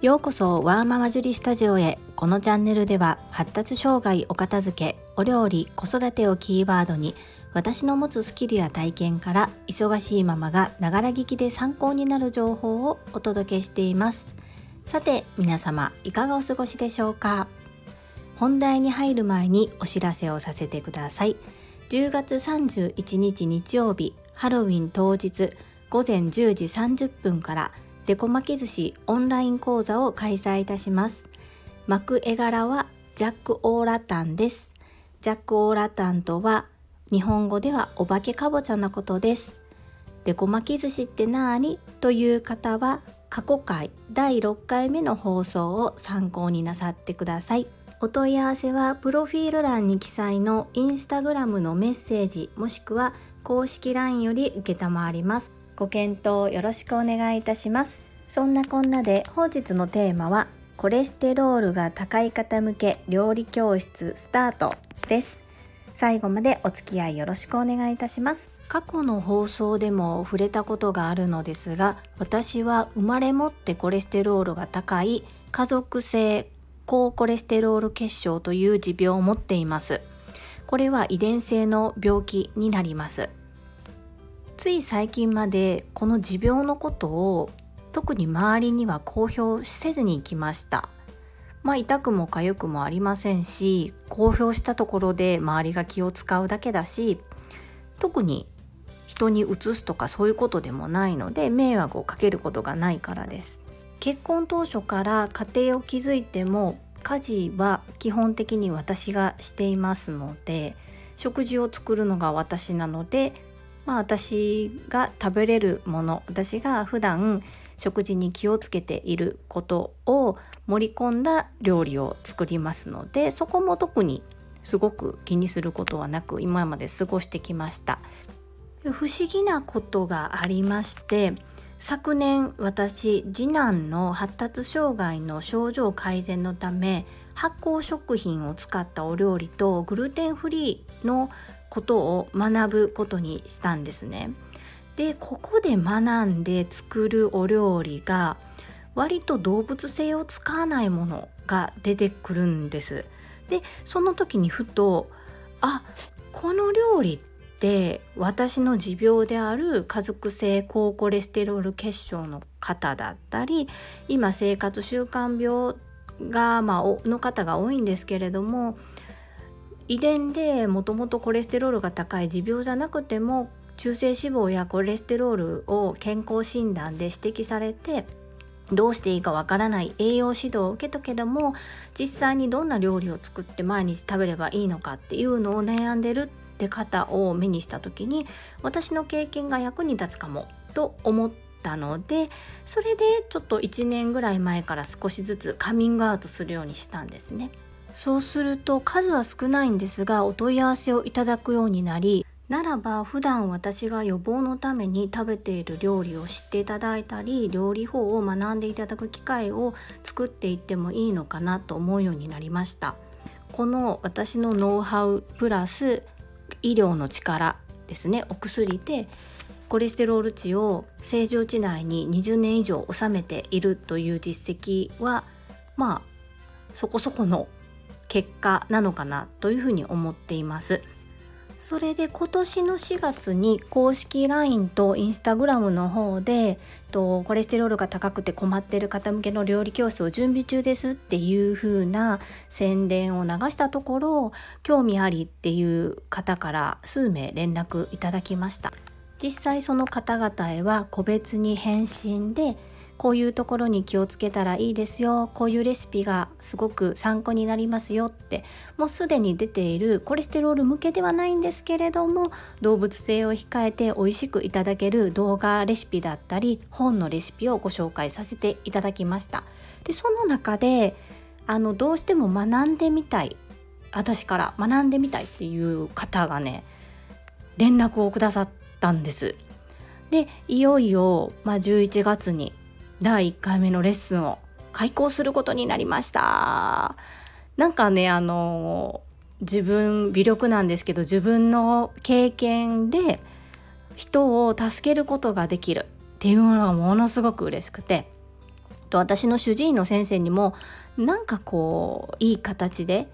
ようこそワーママジュリスタジオへ。このチャンネルでは発達障害お片付けお料理子育てをキーワードに私の持つスキルや体験から忙しいママがながら聞きで参考になる情報をお届けしています。さて皆様いかがお過ごしでしょうか？本題に入る前にお知らせをさせてください。10月31日日曜日ハロウィン当日午前10時30分からデコ巻き寿司オンライン講座を開催いたします。巻く絵柄はジャック・オーラタンです。ジャック・オーラタンとは日本語ではお化けかぼちゃのことです。デコ巻き寿司ってなーに？という方は過去回第6回目の放送を参考になさってください。お問い合わせはプロフィール欄に記載のインスタグラムのメッセージもしくは公式 LINE より受ります。ご検討よろしくお願いいたします。そんなこんなで本日のテーマはコレステロールが高い方向け料理教室スタートです。最後までお付き合いよろしくお願いいたします。過去の放送でも触れたことがあるのですが私は生まれ持ってコレステロールが高い家族性高コレステロール血症という持病を持っています。これは遺伝性の病気になります。つい最近までこの持病のことを特に周りには公表せずに来ました。まあ痛くも痒くもありませんし公表したところで周りが気を使うだけだし特に人にうつすとかそういうことでもないので迷惑をかけることがないからです。結婚当初から家庭を築いても家事は基本的に私がしていますので食事を作るのが私なのでまあ私が食べれるもの私が普段食事に気をつけていることを盛り込んだ料理を作りますのでそこも特にすごく気にすることはなく今まで過ごしてきました。不思議なことがありまして昨年私次男の発達障害の症状改善のため発酵食品を使ったお料理とグルテンフリーのことを学ぶことにしたんですね。でここで学んで作るお料理が割と動物性を使わないものが出てくるんです。でその時にふとあこの料理って私の持病である家族性高コレステロール血症の方だったり今生活習慣病が、まあ、の方が多いんですけれども遺伝でもともとコレステロールが高い持病じゃなくても中性脂肪やコレステロールを健康診断で指摘されてどうしていいかわからない栄養指導を受けたけども実際にどんな料理を作って毎日食べればいいのかっていうのを悩んでるって方を目にした時に私の経験が役に立つかもと思ったのでそれでちょっと1年ぐらい前から少しずつカミングアウトするようにしたんですね。そうすると数は少ないんですがお問い合わせをいただくようになりならば普段私が予防のために食べている料理を知っていただいたり料理法を学んでいただく機会を作っていってもいいのかなと思うようになりました。この私のノウハウプラス医療の力ですねお薬でコレステロール値を正常値内に20年以上収めているという実績はまあそこそこの結果なのかなというふうに思っています。それで今年の4月に公式 LINE と Instagram の方でとコレステロールが高くて困ってる方向けの料理教室を準備中ですっていう風な宣伝を流したところ興味ありっていう方から数名連絡いただきました実際その方々へは個別に返信でこういうところに気をつけたらいいですよ。こういうレシピがすごく参考になりますよってもうすでに出ているコレステロール向けではないんですけれども動物性を控えて美味しくいただける動画レシピだったり本のレシピをご紹介させていただきました。でその中であのどうしても学んでみたい私から学んでみたいっていう方がね連絡をくださったんです。でいよいよ、まあ、11月に第1回目のレッスンを開講することになりました。なんかねあの自分微力なんですけど自分の経験で人を助けることができるっていうのがものすごく嬉しくて。と私の主治医の先生にもなんかこういい形で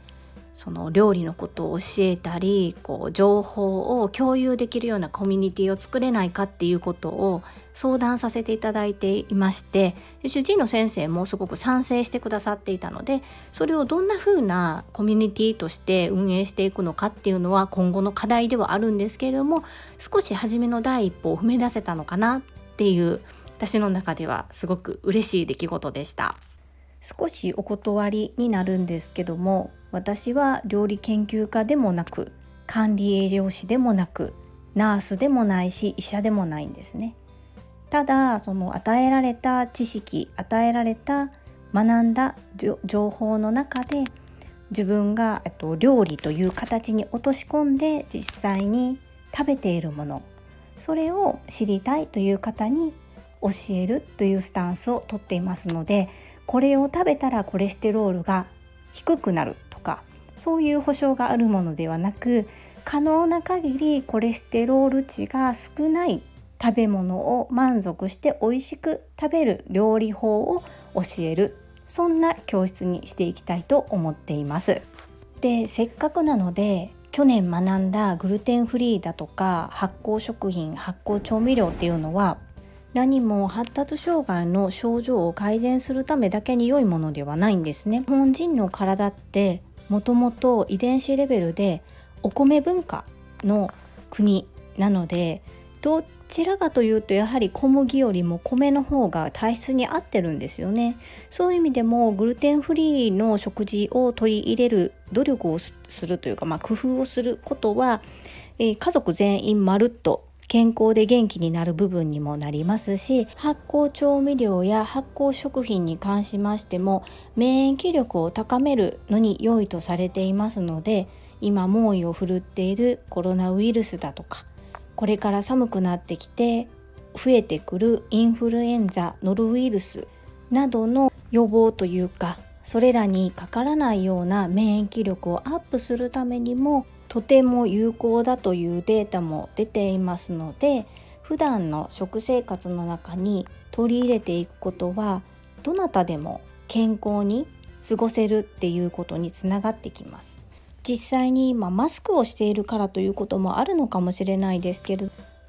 その料理のことを教えたりこう情報を共有できるようなコミュニティを作れないかっていうことを相談させていただいていまして主治医の先生もすごく賛成してくださっていたのでそれをどんな風なコミュニティとして運営していくのかっていうのは今後の課題ではあるんですけれども少し初めの第一歩を踏み出せたのかなっていう私の中ではすごく嬉しい出来事でした。少しお断りになるんですけども私は料理研究家でもなく管理栄養士でもなくナースでもないし医者でもないんですね。ただその与えられた知識与えられた学んだ情報の中で自分がと料理という形に落とし込んで実際に食べているものそれを知りたいという方に教えるというスタンスをとっていますのでこれを食べたらコレステロールが低くなるかそういう保証があるものではなく可能な限りコレステロール値が少ない食べ物を満足して美味しく食べる料理法を教えるそんな教室にしていきたいと思っています。でせっかくなので去年学んだグルテンフリーだとか発酵食品発酵調味料っていうのは何も発達障害の症状を改善するためだけに良いものではないんですね。日本人の体ってもともと遺伝子レベルでお米文化の国なのでどちらかというとやはり小麦よりも米の方が体質に合ってるんですよね。そういう意味でもグルテンフリーの食事を取り入れる努力をするというか、まあ、工夫をすることは、えー、家族全員まるっと健康で元気になる部分にもなりますし発酵調味料や発酵食品に関しましても免疫力を高めるのに良いとされていますので今猛威を振るっているコロナウイルスだとかこれから寒くなってきて増えてくるインフルエンザノロウイルスなどの予防というかそれらにかからないような免疫力をアップするためにもとても有効だというデータも出ていますので普段の食生活の中に取り入れていくことはどなたでも健康に過ごせるっていうことにつながってきます。実際に今マスクをしているからということもあるのかもしれないですけど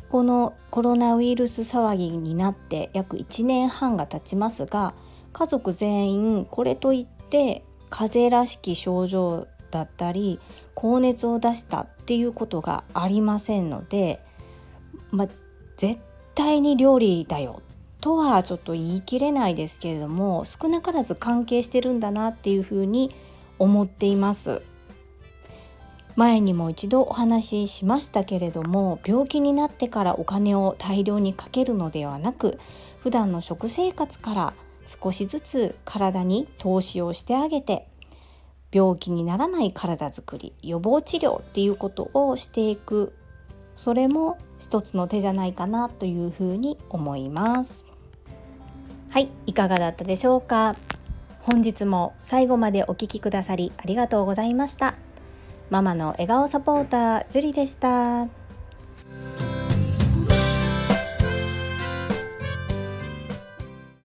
このコロナウイルス騒ぎになって約1年半が経ちますが家族全員これといって風邪らしき症状だったり高熱を出したっていうことがありませんので、まあ、絶対に料理だよとはちょっと言い切れないですけれども少なからず関係してるんだなっていうふうに思っています。前にも一度お話ししましたけれども病気になってからお金を大量にかけるのではなく普段の食生活から少しずつ体に投資をしてあげて病気にならない体づくり予防治療っていうことをしていく。それも一つの手じゃないかなというふうに思います。はいいかがだったでしょうか？本日も最後までお聴きくださりありがとうございました。ママの笑顔サポータージュリでした。